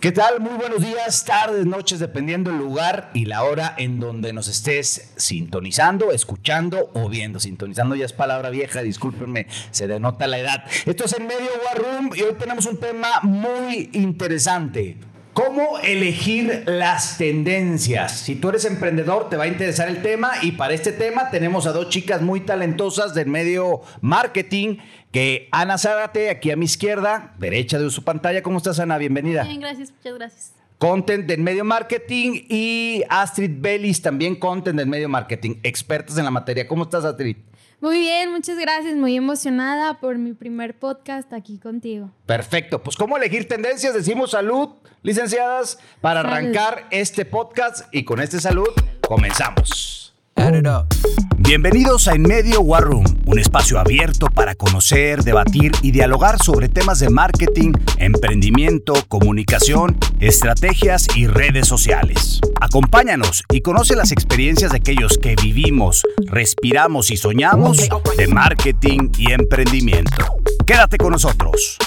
¿Qué tal? Muy buenos días, tardes, noches, dependiendo el lugar y la hora en donde nos estés sintonizando, escuchando o viendo. Sintonizando ya es palabra vieja, discúlpenme, se denota la edad. Esto es en medio War Room y hoy tenemos un tema muy interesante. ¿Cómo elegir las tendencias? Si tú eres emprendedor, te va a interesar el tema y para este tema tenemos a dos chicas muy talentosas del medio marketing que Ana Zárate, aquí a mi izquierda, derecha de su pantalla. ¿Cómo estás, Ana? Bienvenida. Bien, gracias, muchas gracias. Content del medio marketing y Astrid Bellis, también content del medio marketing, expertas en la materia. ¿Cómo estás, Astrid? Muy bien, muchas gracias. Muy emocionada por mi primer podcast aquí contigo. Perfecto. Pues, ¿cómo elegir tendencias? Decimos salud, licenciadas, para arrancar este podcast y con este salud comenzamos. Bienvenidos a En Medio War Room, un espacio abierto para conocer, debatir y dialogar sobre temas de marketing, emprendimiento, comunicación, estrategias y redes sociales. Acompáñanos y conoce las experiencias de aquellos que vivimos, respiramos y soñamos de marketing y emprendimiento. Quédate con nosotros.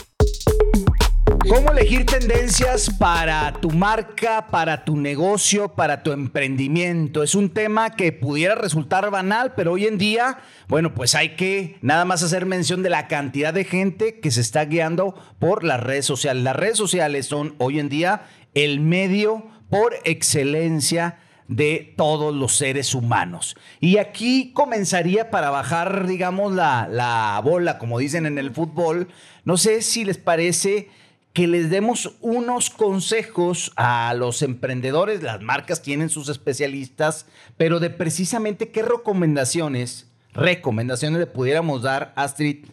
¿Cómo elegir tendencias para tu marca, para tu negocio, para tu emprendimiento? Es un tema que pudiera resultar banal, pero hoy en día, bueno, pues hay que nada más hacer mención de la cantidad de gente que se está guiando por las redes sociales. Las redes sociales son hoy en día el medio por excelencia de todos los seres humanos. Y aquí comenzaría para bajar, digamos, la, la bola, como dicen en el fútbol. No sé si les parece que les demos unos consejos a los emprendedores, las marcas tienen sus especialistas, pero de precisamente qué recomendaciones, recomendaciones le pudiéramos dar, Astrid,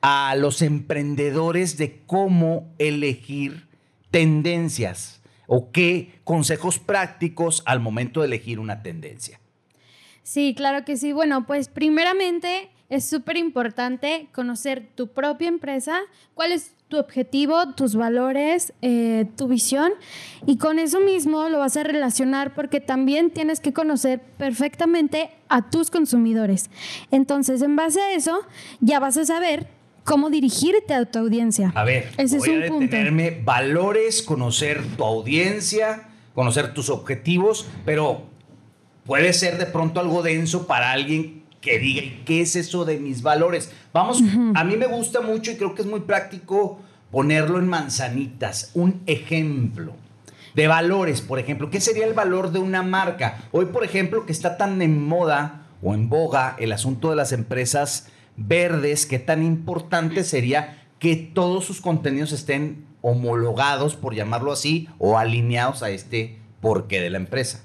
a los emprendedores de cómo elegir tendencias o qué consejos prácticos al momento de elegir una tendencia. Sí, claro que sí. Bueno, pues primeramente es súper importante conocer tu propia empresa, cuál es tu objetivo, tus valores, eh, tu visión y con eso mismo lo vas a relacionar porque también tienes que conocer perfectamente a tus consumidores. Entonces, en base a eso, ya vas a saber cómo dirigirte a tu audiencia. A ver, ese voy es un a detenerme, valores, conocer tu audiencia, conocer tus objetivos, pero puede ser de pronto algo denso para alguien que diga, ¿qué es eso de mis valores? Vamos, a mí me gusta mucho y creo que es muy práctico ponerlo en manzanitas, un ejemplo de valores, por ejemplo, ¿qué sería el valor de una marca? Hoy, por ejemplo, que está tan en moda o en boga el asunto de las empresas verdes, qué tan importante sería que todos sus contenidos estén homologados, por llamarlo así, o alineados a este porqué de la empresa.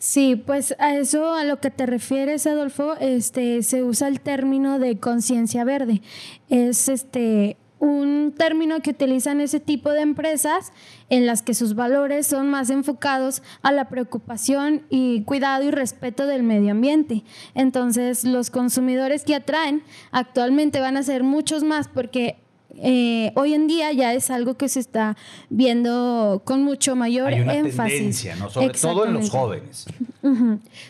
Sí, pues a eso a lo que te refieres, Adolfo, este se usa el término de conciencia verde. Es este un término que utilizan ese tipo de empresas en las que sus valores son más enfocados a la preocupación y cuidado y respeto del medio ambiente. Entonces, los consumidores que atraen actualmente van a ser muchos más porque eh, hoy en día ya es algo que se está viendo con mucho mayor Hay una énfasis. Tendencia, ¿no? Sobre todo en los jóvenes.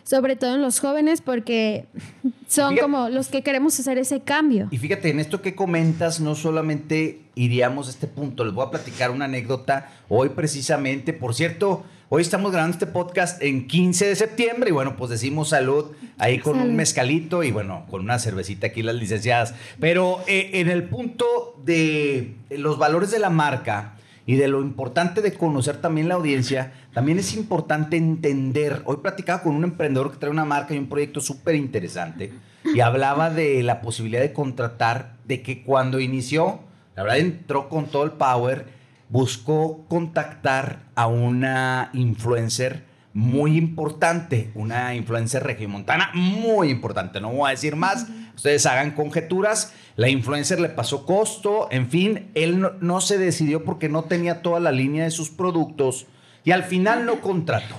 Sobre todo en los jóvenes porque son como los que queremos hacer ese cambio. Y fíjate, en esto que comentas, no solamente iríamos a este punto, les voy a platicar una anécdota hoy precisamente, por cierto, Hoy estamos grabando este podcast en 15 de septiembre y bueno, pues decimos salud ahí con un mezcalito y bueno, con una cervecita aquí las licenciadas. Pero eh, en el punto de los valores de la marca y de lo importante de conocer también la audiencia, también es importante entender. Hoy platicaba con un emprendedor que trae una marca y un proyecto súper interesante y hablaba de la posibilidad de contratar, de que cuando inició, la verdad entró con todo el power buscó contactar a una influencer muy importante, una influencer regiomontana muy importante, no voy a decir más, ustedes hagan conjeturas, la influencer le pasó costo, en fin, él no, se decidió porque no tenía toda la línea de sus productos y al final no contrató.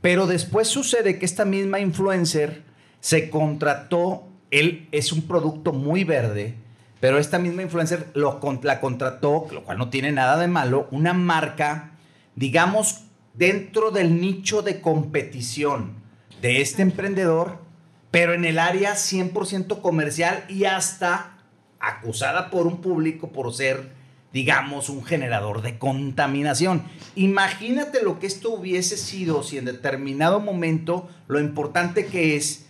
Pero después sucede que esta misma influencer se contrató, él es un producto muy verde, pero esta misma influencer lo, la contrató, lo cual no tiene nada de malo, una marca, digamos, dentro del nicho de competición de este emprendedor, pero en el área 100% comercial y hasta acusada por un público por ser digamos, un generador de contaminación. Imagínate lo que esto hubiese sido si en determinado momento lo importante que es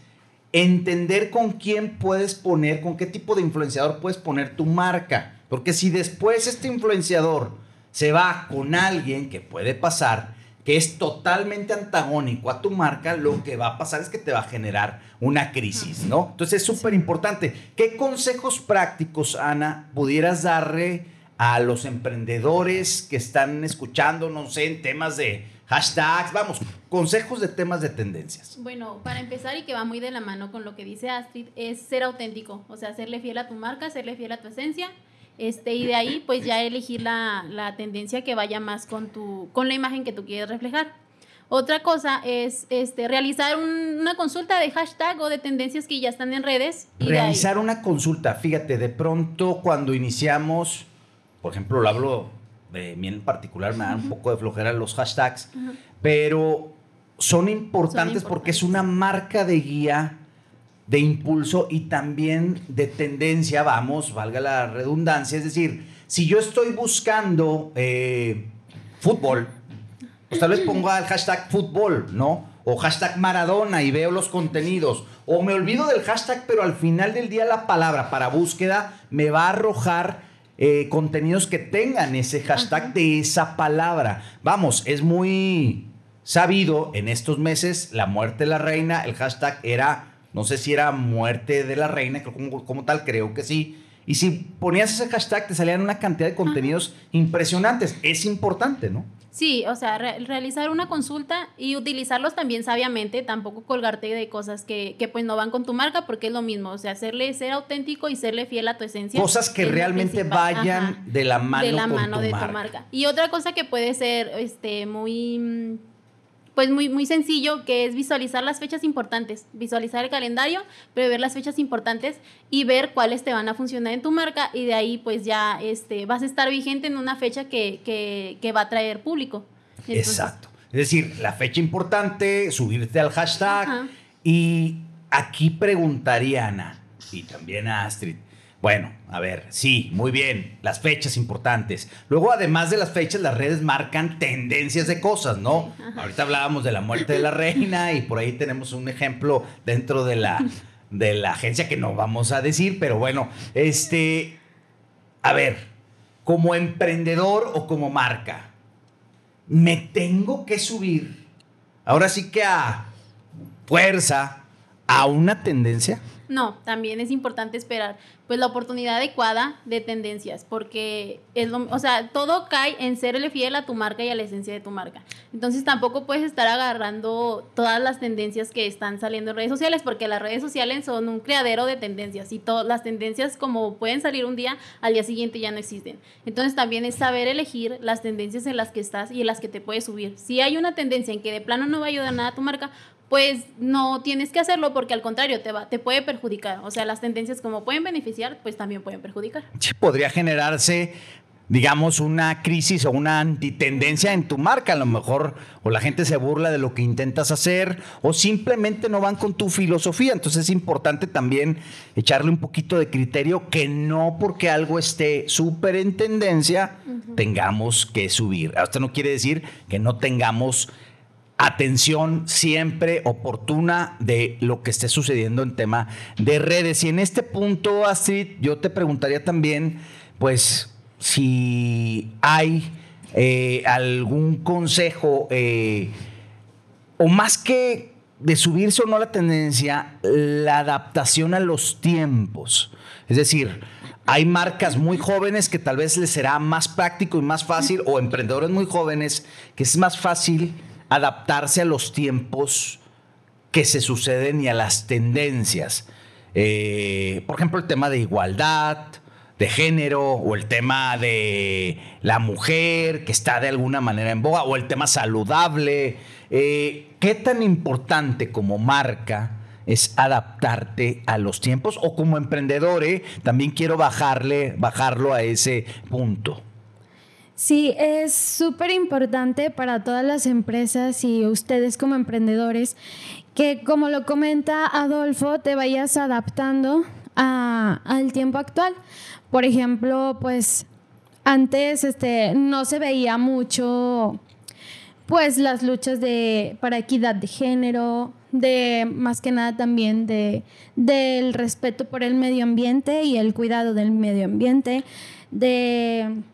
entender con quién puedes poner, con qué tipo de influenciador puedes poner tu marca. Porque si después este influenciador se va con alguien que puede pasar, que es totalmente antagónico a tu marca, lo que va a pasar es que te va a generar una crisis, ¿no? Entonces es súper importante. ¿Qué consejos prácticos, Ana, pudieras darle a los emprendedores que están escuchando, no sé, en temas de hashtags, vamos, consejos de temas de tendencias? Bueno, para empezar y que va muy de la mano con lo que dice Astrid, es ser auténtico, o sea, serle fiel a tu marca, serle fiel a tu esencia este, y de ahí, pues ya elegir la, la, tendencia que vaya más con, tu, con la imagen que tú quieres reflejar. Otra cosa es este, realizar una consulta de hashtag o de tendencias que ya están en redes. realizar una consulta, fíjate, de pronto cuando iniciamos, por ejemplo, lo hablo de mí en particular, me da un poco de flojera los hashtags, pero son importantes, son importantes porque es una marca de guía de impulso y también de tendencia, vamos, valga la redundancia. Es decir, si yo estoy buscando eh, fútbol, pues tal vez ponga el hashtag fútbol, ¿no? O hashtag Maradona y veo los contenidos. O me olvido del hashtag, pero al final del día la palabra para búsqueda me va a arrojar eh, contenidos que tengan ese hashtag de esa palabra. Vamos, es muy sabido en estos meses, la muerte de la reina, el hashtag era no sé si era muerte de la reina, como, como tal, creo que sí. Y si ponías ese hashtag, te salían una cantidad de contenidos impresionantes. Es importante, ¿no? Sí, o sea, realizar una consulta y utilizarlos también sabiamente, tampoco colgarte de cosas que, que, pues no van con tu marca, porque es lo mismo, o sea, hacerle ser auténtico y serle fiel a tu esencia. Cosas que realmente vayan de la mano, de, la mano de tu marca. Y otra cosa que puede ser este, muy pues muy, muy sencillo, que es visualizar las fechas importantes, visualizar el calendario, prever las fechas importantes y ver cuáles te van a funcionar en tu marca y de ahí pues ya este, vas a estar vigente en una fecha que, va a traer público. Exacto. Es decir, la fecha importante, subirte al hashtag y aquí preguntaría Ana y también a Astrid, bueno, a ver, sí, muy bien, las fechas importantes. Luego, además de las fechas, las redes marcan tendencias de cosas, ¿no? Ahorita hablábamos de la muerte de la reina y por ahí tenemos un ejemplo dentro de la, de la agencia que no vamos a decir, pero bueno, este, a ver, como emprendedor o como marca, me tengo que subir, ahora sí que a fuerza, a una tendencia. No, también es importante esperar pues la oportunidad adecuada de tendencias, porque es lo, o sea, todo cae en serle fiel a tu marca y a la esencia de tu marca. Entonces tampoco puedes estar agarrando todas las tendencias que están saliendo en redes sociales, porque las redes sociales son un criadero de tendencias y todas las tendencias como pueden salir un día, al día siguiente ya no existen. Entonces también es saber elegir las tendencias en las que estás y en las que te puedes subir. Si hay una tendencia en que de plano no va a ayudar nada a tu marca, pues no tienes que hacerlo porque al contrario te va, te puede perjudicar. O sea, las tendencias como pueden beneficiar, pues también pueden perjudicar. podría generarse, digamos, una crisis o una antitendencia en tu marca, a lo mejor, o la gente se burla de lo que intentas hacer, o simplemente no van con tu filosofía. Entonces es importante también echarle un poquito de criterio que no porque algo esté súper en tendencia, tengamos que subir. Esto no quiere decir que no tengamos atención siempre oportuna de lo que esté sucediendo en tema de redes. Y en este punto, Astrid, yo te preguntaría también, pues, si hay eh, algún consejo, eh, o más que de subirse o no la tendencia, la adaptación a los tiempos. Es decir, hay marcas muy jóvenes que tal vez les será más práctico y más fácil, o emprendedores muy jóvenes que es más fácil adaptarse a los tiempos que se suceden y a las tendencias. Eh, por ejemplo, el tema de igualdad, de género, o el tema de la mujer que está de alguna manera en boga, o el tema saludable. Eh, ¿Qué tan importante como marca es adaptarte a los tiempos? O como emprendedor, eh, también quiero bajarle, bajarlo a ese punto. Sí, es súper importante para todas las empresas y ustedes como emprendedores que, como lo comenta Adolfo, te vayas adaptando al tiempo actual. Por ejemplo, pues antes este, no se veía mucho pues las luchas de, para equidad de género, de más que nada también de, del respeto por el medio ambiente y el cuidado del medio ambiente, de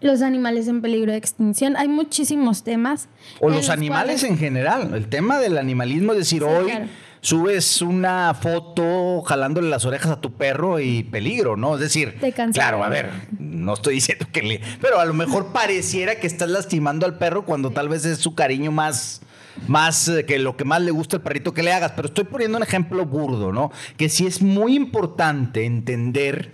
los animales en peligro de extinción. Hay muchísimos temas. O los animales en general. El tema del animalismo, es decir, hoy subes una foto jalándole las orejas a tu perro y peligro, ¿no? Es decir, claro, a ver, no estoy diciendo que le... Pero a lo mejor pareciera que estás lastimando al perro cuando tal vez es su cariño más más eh, que lo que más le gusta al perrito que le hagas, pero estoy poniendo un ejemplo burdo, ¿no? Que sí es muy importante entender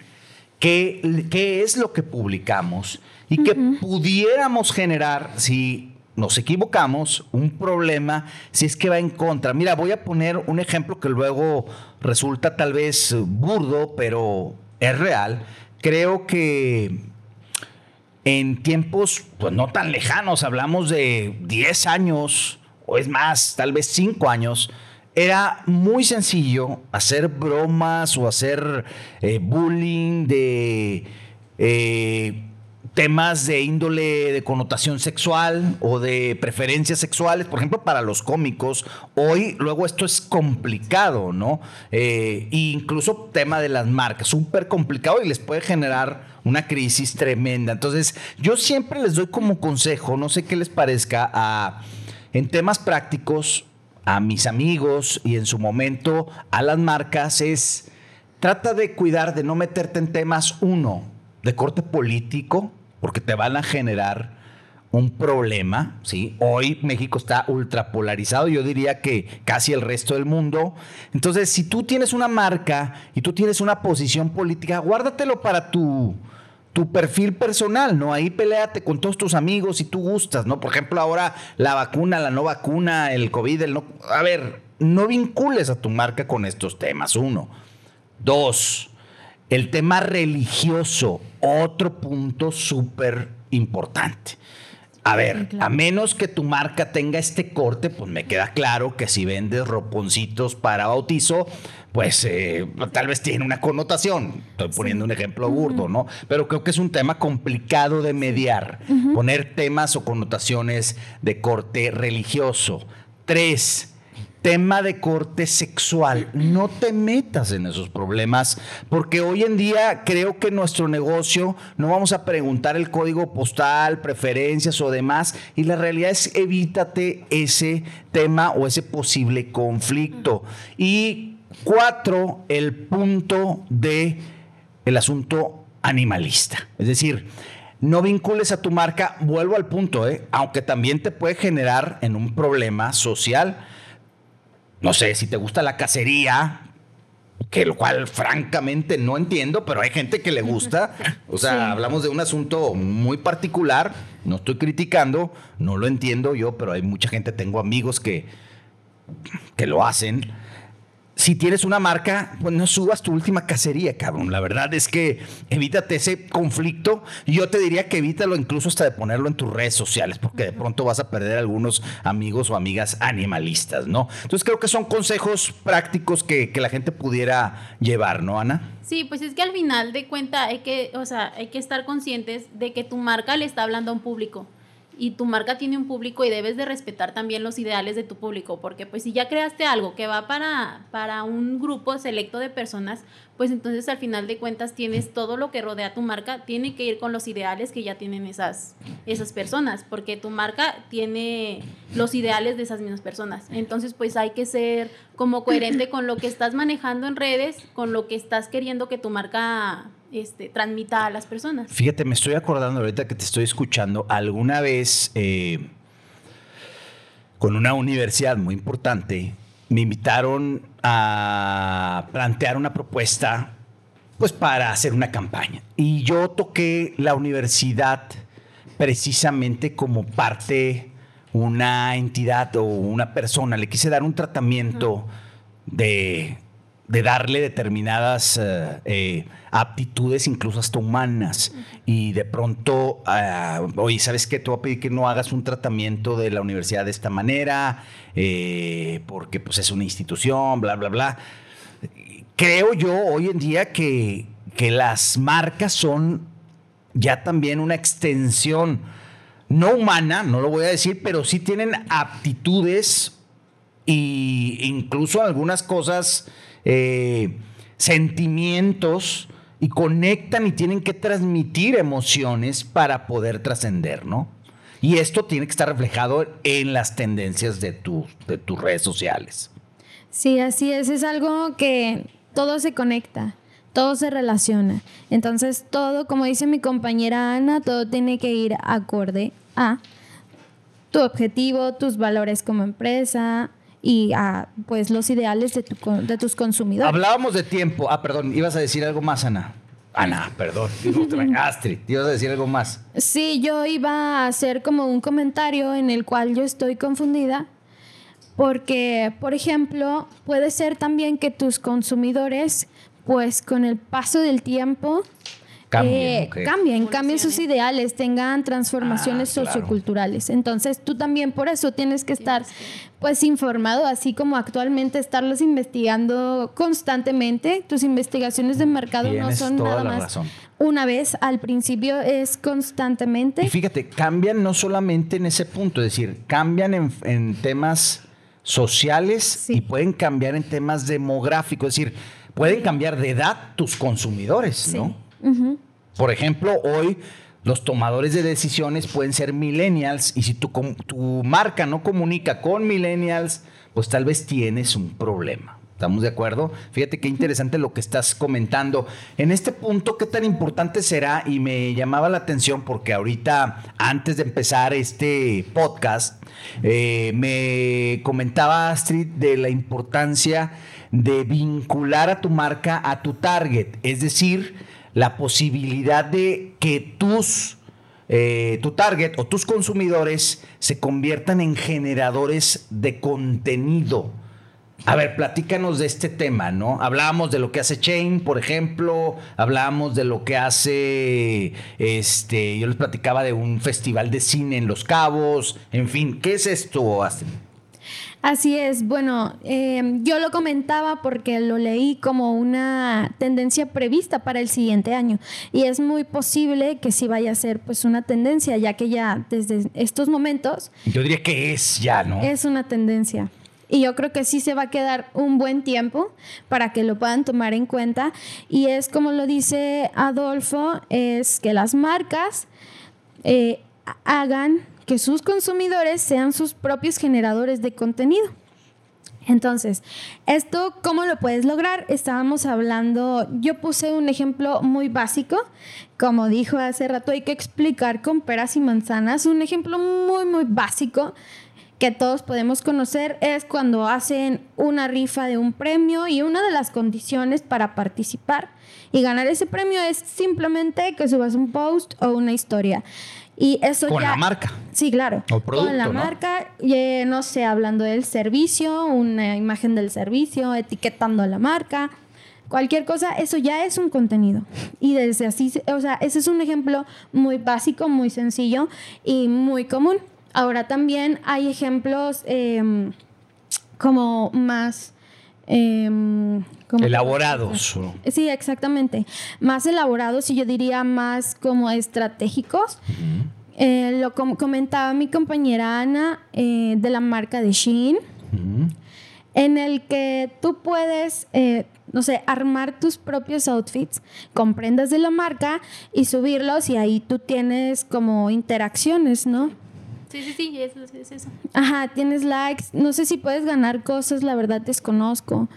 qué, qué es lo que publicamos y que pudiéramos generar, si nos equivocamos, un problema si es que va en contra. Mira, voy a poner un ejemplo que luego resulta tal vez burdo, pero es real. Creo que en tiempos pues no tan lejanos, hablamos de 10 años o es más, tal vez 5 años, era muy sencillo hacer bromas o hacer eh, bullying de... Eh, temas de índole de connotación sexual o de preferencias sexuales, por ejemplo, para los cómicos. Hoy, luego esto es complicado, ¿no? Eh, incluso tema de las marcas, súper complicado y les puede generar una crisis tremenda. Entonces, yo siempre les doy como consejo, no sé qué les parezca, a, en temas prácticos, a mis amigos y en su momento a las marcas, es trata de cuidar de no meterte en temas, uno, de corte político, porque te van a generar un problema, ¿sí? Hoy México está ultra polarizado, yo diría que casi el resto del mundo. Entonces, si tú tienes una marca y tú tienes una posición política, guárdatelo para tu, tu perfil personal, ¿no? Ahí peleate con todos tus amigos si tú gustas, ¿no? Por ejemplo, ahora la vacuna, la no vacuna, el COVID, el no... A ver, no vincules a tu marca con estos temas, uno. Dos, el tema religioso, otro punto súper importante. A ver, a menos que tu marca tenga este corte, pues me queda claro que si vendes roponcitos para bautizo, pues eh, tal vez tiene una connotación. Estoy poniendo un ejemplo burdo, ¿no? Pero creo que es un tema complicado de mediar, poner temas o connotaciones de corte religioso. Tres, tema de corte sexual. No te metas en esos problemas, porque hoy en día creo que nuestro negocio no vamos a preguntar el código postal, preferencias o demás, y la realidad es evítate ese tema o ese posible conflicto. Y cuatro, el punto de el asunto animalista. Es decir, no vincules a tu marca, vuelvo al punto, ¿eh? aunque también te puede generar en un problema social no sé, si te gusta la cacería, que lo cual francamente no entiendo, pero hay gente que le gusta. O sea, hablamos de un asunto muy particular, no estoy criticando, no lo entiendo yo, pero hay mucha gente, tengo amigos que, que lo hacen si tienes una marca, pues no subas tu última cacería, cabrón. La verdad es que evítate ese conflicto. Yo te diría que evítalo incluso hasta de ponerlo en tus redes sociales, porque de pronto vas a perder algunos amigos o amigas animalistas, ¿no? Entonces creo que son consejos prácticos que, que la gente pudiera llevar, ¿no, Ana? Sí, pues es que al final de cuenta hay que, o sea, hay que estar conscientes de que tu marca le está hablando a un público y tu marca tiene un público y debes de respetar también los ideales de tu público, porque pues si ya creaste algo que va para, para un grupo selecto de personas, pues entonces al final de cuentas tienes todo lo que rodea tu marca, tiene que ir con los ideales que ya tienen esas, esas personas, porque tu marca tiene los ideales de esas mismas personas. Entonces pues hay que ser como coherente con lo que estás manejando en redes, con lo que estás queriendo que tu marca este, transmita a las personas. Fíjate, me estoy acordando ahorita que te estoy escuchando, alguna vez eh, con una universidad muy importante, me invitaron a plantear una propuesta pues para hacer una campaña. Y yo toqué la universidad precisamente como parte, una entidad o una persona. Le quise dar un tratamiento de de darle determinadas eh, eh, aptitudes, incluso hasta humanas. Y de pronto, uh, oye, ¿sabes qué? Te voy a pedir que no hagas un tratamiento de la universidad de esta manera, eh, porque pues es una institución, bla, bla, bla. Creo yo hoy en día que, que las marcas son ya también una extensión no humana, no lo voy a decir, pero sí tienen aptitudes e incluso algunas cosas, eh, sentimientos y conectan y tienen que transmitir emociones para poder trascender, ¿no? Y esto tiene que estar reflejado en las tendencias de, de tus redes sociales. Sí, así es. Es algo que todo se conecta, todo se relaciona. Entonces, todo, como dice mi compañera Ana, todo tiene que ir acorde a tu objetivo, tus valores como empresa, y a pues los ideales de, tu, de tus consumidores. Hablábamos de tiempo. Ah, perdón, ibas a decir algo más, Ana. Ana, perdón, Astrid, ibas a decir algo más. Sí, yo iba a hacer como un comentario en el cual yo estoy confundida porque, por ejemplo, puede ser también que tus consumidores, pues con el paso del tiempo, cambien, eh, cambien, cambien sus ideales, tengan transformaciones ah, socioculturales. Entonces tú también por eso tienes que estar pues informado, así como actualmente estarlos investigando constantemente. Tus investigaciones de mercado no son nada más una vez, al principio es constantemente. Y fíjate, cambian no solamente en ese punto, es decir, cambian en, temas sociales y pueden cambiar en temas demográficos, es decir, pueden cambiar de edad tus consumidores, ¿no? Por ejemplo, hoy los tomadores de decisiones pueden ser millennials y si tu, tu marca no comunica con millennials, pues tal vez tienes un problema. ¿Estamos de acuerdo? Fíjate qué interesante lo que estás comentando. En este punto, ¿qué tan importante será? Y me llamaba la atención porque ahorita, antes de empezar este podcast, eh, me comentaba Astrid de la importancia de vincular a tu marca a tu target. Es decir, la posibilidad de que tus, eh, tu target o tus consumidores se conviertan en generadores de contenido. A ver, platícanos de este tema, ¿no? Hablábamos de lo que hace Chain, por ejemplo, hablábamos de lo que hace, este, yo les platicaba de un festival de cine en Los Cabos, en fin, ¿qué es esto, Astrid? Así es, bueno, em, yo lo comentaba porque lo leí como una tendencia prevista para el siguiente año y es muy posible que sí vaya a ser pues una tendencia, ya que ya desde estos momentos... Yo diría que es ya, ¿no? Es una tendencia. Y yo creo que sí se va a quedar un buen tiempo para que lo puedan tomar en cuenta. Y es como lo dice Adolfo, es que las marcas eh, hagan que sus consumidores sean sus propios generadores de contenido. Entonces, ¿esto cómo lo puedes lograr? Estábamos hablando, yo puse un ejemplo muy básico, como dijo hace rato, hay que explicar con peras y manzanas, un ejemplo muy, muy básico que todos podemos conocer es cuando hacen una rifa de un premio y una de las condiciones para participar y ganar ese premio es simplemente que subas un post o una historia. Y eso con la marca. Sí, claro. con la marca, no sé, hablando del servicio, una imagen del servicio, etiquetando la marca, cualquier cosa, eso ya es un contenido. Y desde así, o sea, ese es un ejemplo muy básico, muy sencillo y muy común. Ahora también hay ejemplos em, como más... Elaborados. Sí, exactamente. Más elaborados y yo diría más como estratégicos. Eh, lo comentaba mi compañera Ana eh, de la marca de Shein, en el que tú puedes, eh, no sé, armar tus propios outfits con prendas de la marca y subirlos y ahí tú tienes como interacciones, ¿no? Sí, sí, sí, es, es eso. Ajá, tienes likes. No sé si puedes ganar cosas, la verdad desconozco.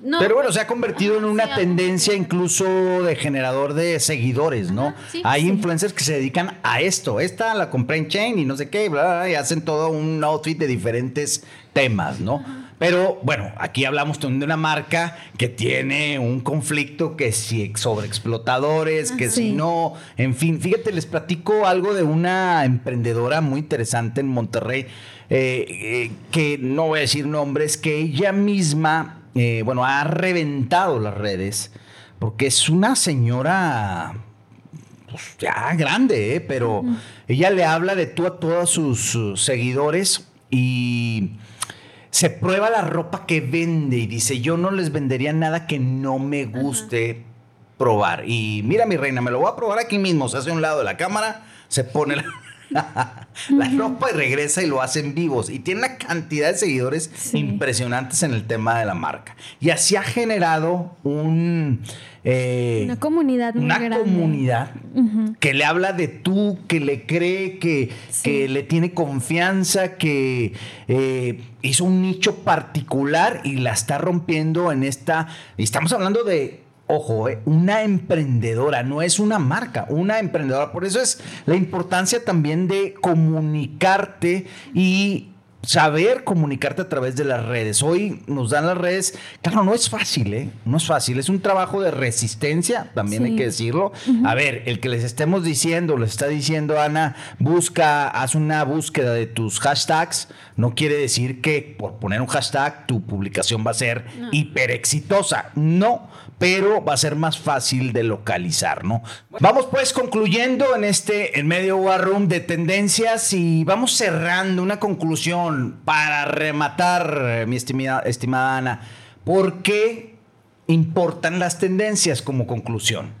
Pero bueno, se ha convertido en una tendencia incluso de generador de seguidores, ¿no? Hay influencers que se dedican a esto. Esta la compré en Chain y no sé qué, bla, y hacen todo un outfit de diferentes temas, ¿no? Pero bueno, aquí hablamos de una marca que tiene un conflicto que si sobre explotadores, que si no, en fin, fíjate, les platico algo de una emprendedora muy interesante en Monterrey, eh, eh, que no voy a decir nombres, que ella misma eh, bueno, ha reventado las redes porque es una señora pues, ya grande, ¿eh? pero ella le habla de tú a todos sus, seguidores y se prueba la ropa que vende y dice, yo no les vendería nada que no me guste probar. Y mira, mi reina, me lo voy a probar aquí mismo. Se hace a un lado de la cámara, se pone la, la ropa y regresa y lo hacen vivos. Y tiene una cantidad de seguidores impresionantes en el tema de la marca. Y así ha generado un... Eh, una comunidad muy una comunidad que le habla de tú, que le cree, que, que le tiene confianza, que eh, hizo un nicho particular y la está rompiendo en esta. Y estamos hablando de ojo, eh, una emprendedora, no es una marca, una emprendedora. Por eso es la importancia también de comunicarte y saber comunicarte a través de las redes. Hoy nos dan las redes, claro, no es fácil, ¿eh? No es fácil, es un trabajo de resistencia, también hay que decirlo. A ver, el que les estemos diciendo, les está diciendo Ana, busca, haz una búsqueda de tus hashtags, no quiere decir que por poner un hashtag tu publicación va a ser hiper exitosa. No, pero va a ser más fácil de localizar, ¿no? Vamos pues concluyendo en este, en medio War Room de tendencias y vamos cerrando una conclusión para rematar, mi estimada, estimada Ana. ¿Por qué importan las tendencias como conclusión?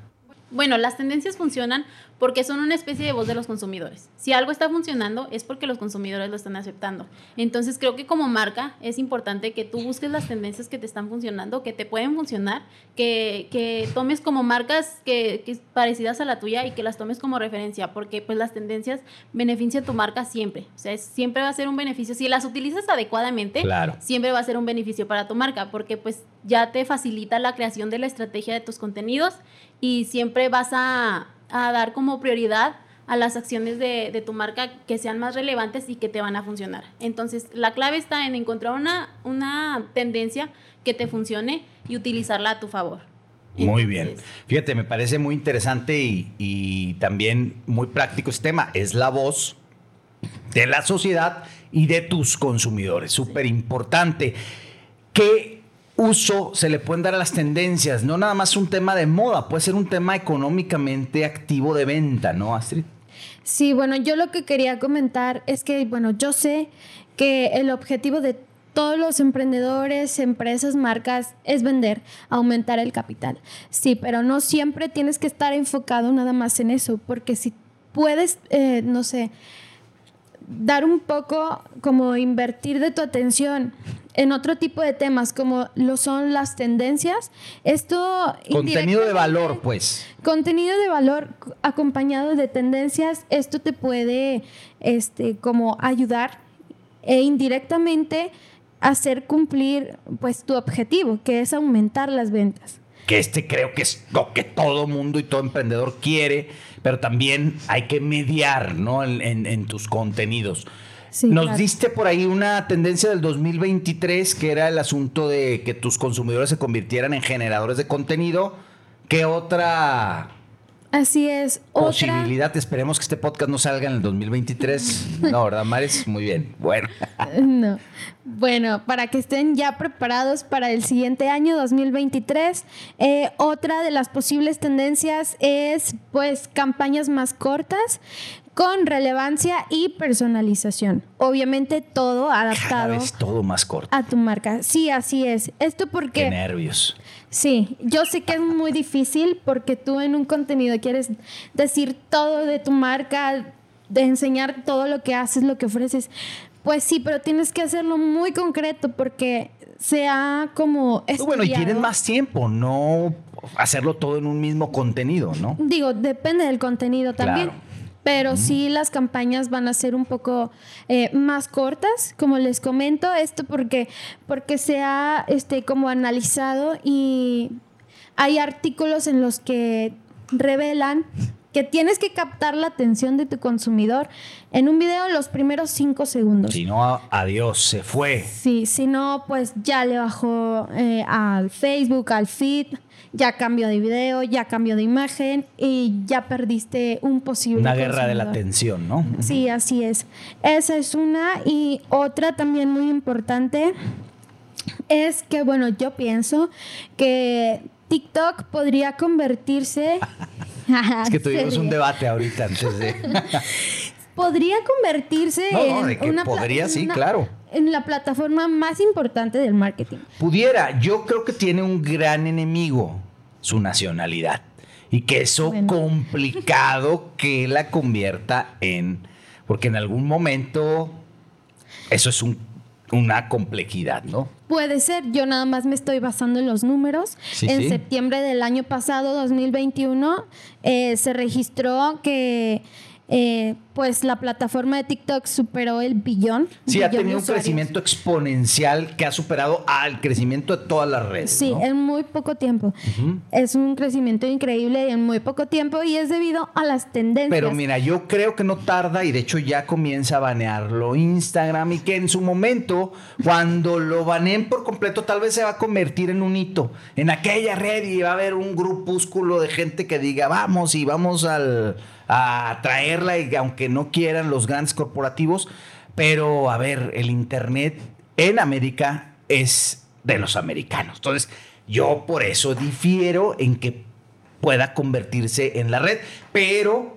Bueno, las tendencias funcionan porque son una especie de voz de los consumidores. Si algo está funcionando es porque los consumidores lo están aceptando. Entonces creo que como marca es importante que tú busques las tendencias que te están funcionando, que te pueden funcionar, que, que tomes como marcas que, que, parecidas a la tuya y que las tomes como referencia, porque pues las tendencias benefician tu marca siempre. O sea, siempre va a ser un beneficio. Si las utilizas adecuadamente, siempre va a ser un beneficio para tu marca, porque pues ya te facilita la creación de la estrategia de tus contenidos y siempre vas a a dar como prioridad a las acciones de, tu marca que sean más relevantes y que te van a funcionar. Entonces, la clave está en encontrar una, una tendencia que te funcione y utilizarla a tu favor. Muy bien. Fíjate, me parece muy interesante y, y, también muy práctico este tema. Es la voz de la sociedad y de tus consumidores. Súper importante. ¿Qué uso se le pueden dar a las tendencias, no nada más un tema de moda, puede ser un tema económicamente activo de venta, ¿no, Astrid? Sí, bueno, yo lo que quería comentar es que, bueno, yo sé que el objetivo de todos los emprendedores, empresas, marcas es vender, aumentar el capital. Sí, pero no siempre tienes que estar enfocado nada más en eso, porque si puedes, eh, no sé, dar un poco como invertir de tu atención en otro tipo de temas como lo son las tendencias. Esto... Contenido de valor, pues. Contenido de valor acompañado de tendencias, esto te puede este, como ayudar e indirectamente hacer cumplir pues tu objetivo, que es aumentar las ventas. Que este creo que es lo que todo mundo y todo emprendedor quiere, pero también hay que mediar ¿no? en, en tus contenidos. Nos diste por ahí una tendencia del 2023 que era el asunto de que tus consumidores se convirtieran en generadores de contenido. ¿Qué otra Así es. Posibilidad, esperemos que este podcast no salga en el 2023. No, ¿verdad, Maris? Muy bien. Bueno. No. Bueno, para que estén ya preparados para el siguiente año 2023, eh, otra de las posibles tendencias es pues campañas más cortas con relevancia y personalización. Obviamente todo adaptado. Cada todo más corto. A tu marca. Sí, así es. Esto porque... Qué nervios. Sí, yo sé que es muy difícil porque tú en un contenido quieres decir todo de tu marca, de enseñar todo lo que haces, lo que ofreces. Pues sí, pero tienes que hacerlo muy concreto porque sea como... Bueno, y tienes más tiempo, no hacerlo todo en un mismo contenido, ¿no? Digo, depende del contenido también pero sí las campañas van a ser un poco eh, más cortas, como les comento, esto porque, porque se ha este, como analizado y hay artículos en los que revelan que tienes que captar la atención de tu consumidor en un video en los primeros cinco segundos. Si no, adiós, se fue. Sí, si no, pues ya le bajó eh, al Facebook, al feed, ya cambio de video, ya cambio de imagen y ya perdiste un posible. Una guerra de la atención, ¿no? Sí, así es. Esa es una. Y otra también muy importante es que, bueno, yo pienso que TikTok podría convertirse. es que tuvimos un debate ahorita antes de. podría convertirse en una podría, sí, claro. En la plataforma más importante del marketing. Pudiera, yo creo que tiene un gran enemigo, su nacionalidad. y que eso complicado que la convierta en, porque en algún momento eso es un, una complejidad, ¿no? Puede ser, yo nada más me estoy basando en los números. en septiembre del año pasado, 2021, eh, se registró que eh, pues la plataforma de TikTok superó el billón. Sí, ha tenido un crecimiento exponencial que ha superado al crecimiento de todas las redes. Sí, en muy poco tiempo. Es un crecimiento increíble en muy poco tiempo y es debido a las tendencias. Pero mira, yo creo que no tarda y de hecho ya comienza a banearlo Instagram y que en su momento, cuando lo baneen por completo, tal vez se va a convertir en un hito en aquella red y va a haber un grupúsculo de gente que diga, vamos y vamos al a traerla y aunque no quieran los grandes corporativos, pero a ver, el Internet en América es de los americanos. Entonces, yo por eso difiero en que pueda convertirse en la red, pero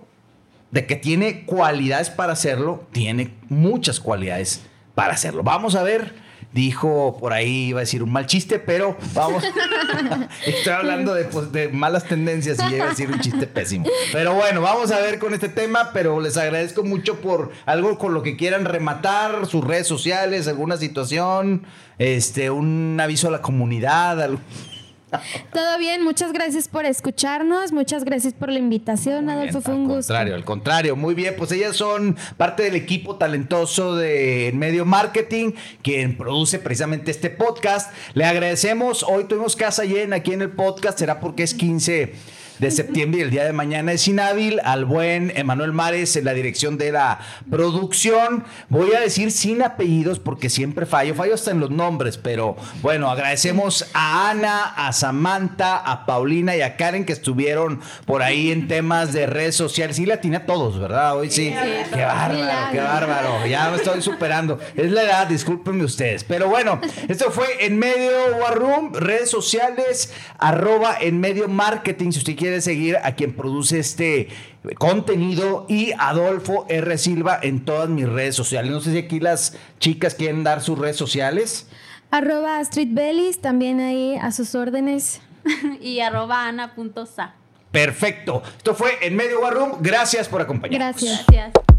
de que tiene cualidades para hacerlo, tiene muchas cualidades para hacerlo. Vamos a ver dijo por ahí, iba a decir un mal chiste, pero vamos, estoy hablando de, pues, de, malas tendencias y iba a decir un chiste pésimo. Pero bueno, vamos a ver con este tema, pero les agradezco mucho por algo con lo que quieran rematar, sus redes sociales, alguna situación, este, un aviso a la comunidad, algo. Todo bien, muchas gracias por escucharnos, muchas gracias por la invitación, Adolfo, fue un gusto. Al contrario, al contrario, muy bien, pues ellas son parte del equipo talentoso de Medio Marketing, quien produce precisamente este podcast. Le agradecemos, hoy tuvimos casa llena aquí en el podcast, será porque es 15 de septiembre y el día de mañana es inhábil, al buen Emanuel Mares en la dirección de la producción. Voy a decir sin apellidos porque siempre fallo, fallo hasta en los nombres, pero bueno, agradecemos a Ana, a Samantha, a Paulina y a Karen que estuvieron por ahí en temas de redes sociales. Sí, la tiene a todos, ¿verdad? Hoy sí. Qué bárbaro, qué bárbaro. Ya me estoy superando. Es la edad, discúlpenme ustedes. Pero bueno, esto fue en medio War Room, redes sociales, arroba en medio marketing, si usted quiere seguir a quien produce este contenido y Adolfo R. Silva en todas mis redes sociales. No sé si aquí las chicas quieren dar sus redes sociales. Arroba Astrid Bellis, también ahí a sus órdenes. y arroba ana.sa. Perfecto. Esto fue En Medio War Room. Gracias por acompañarnos. Gracias. Gracias.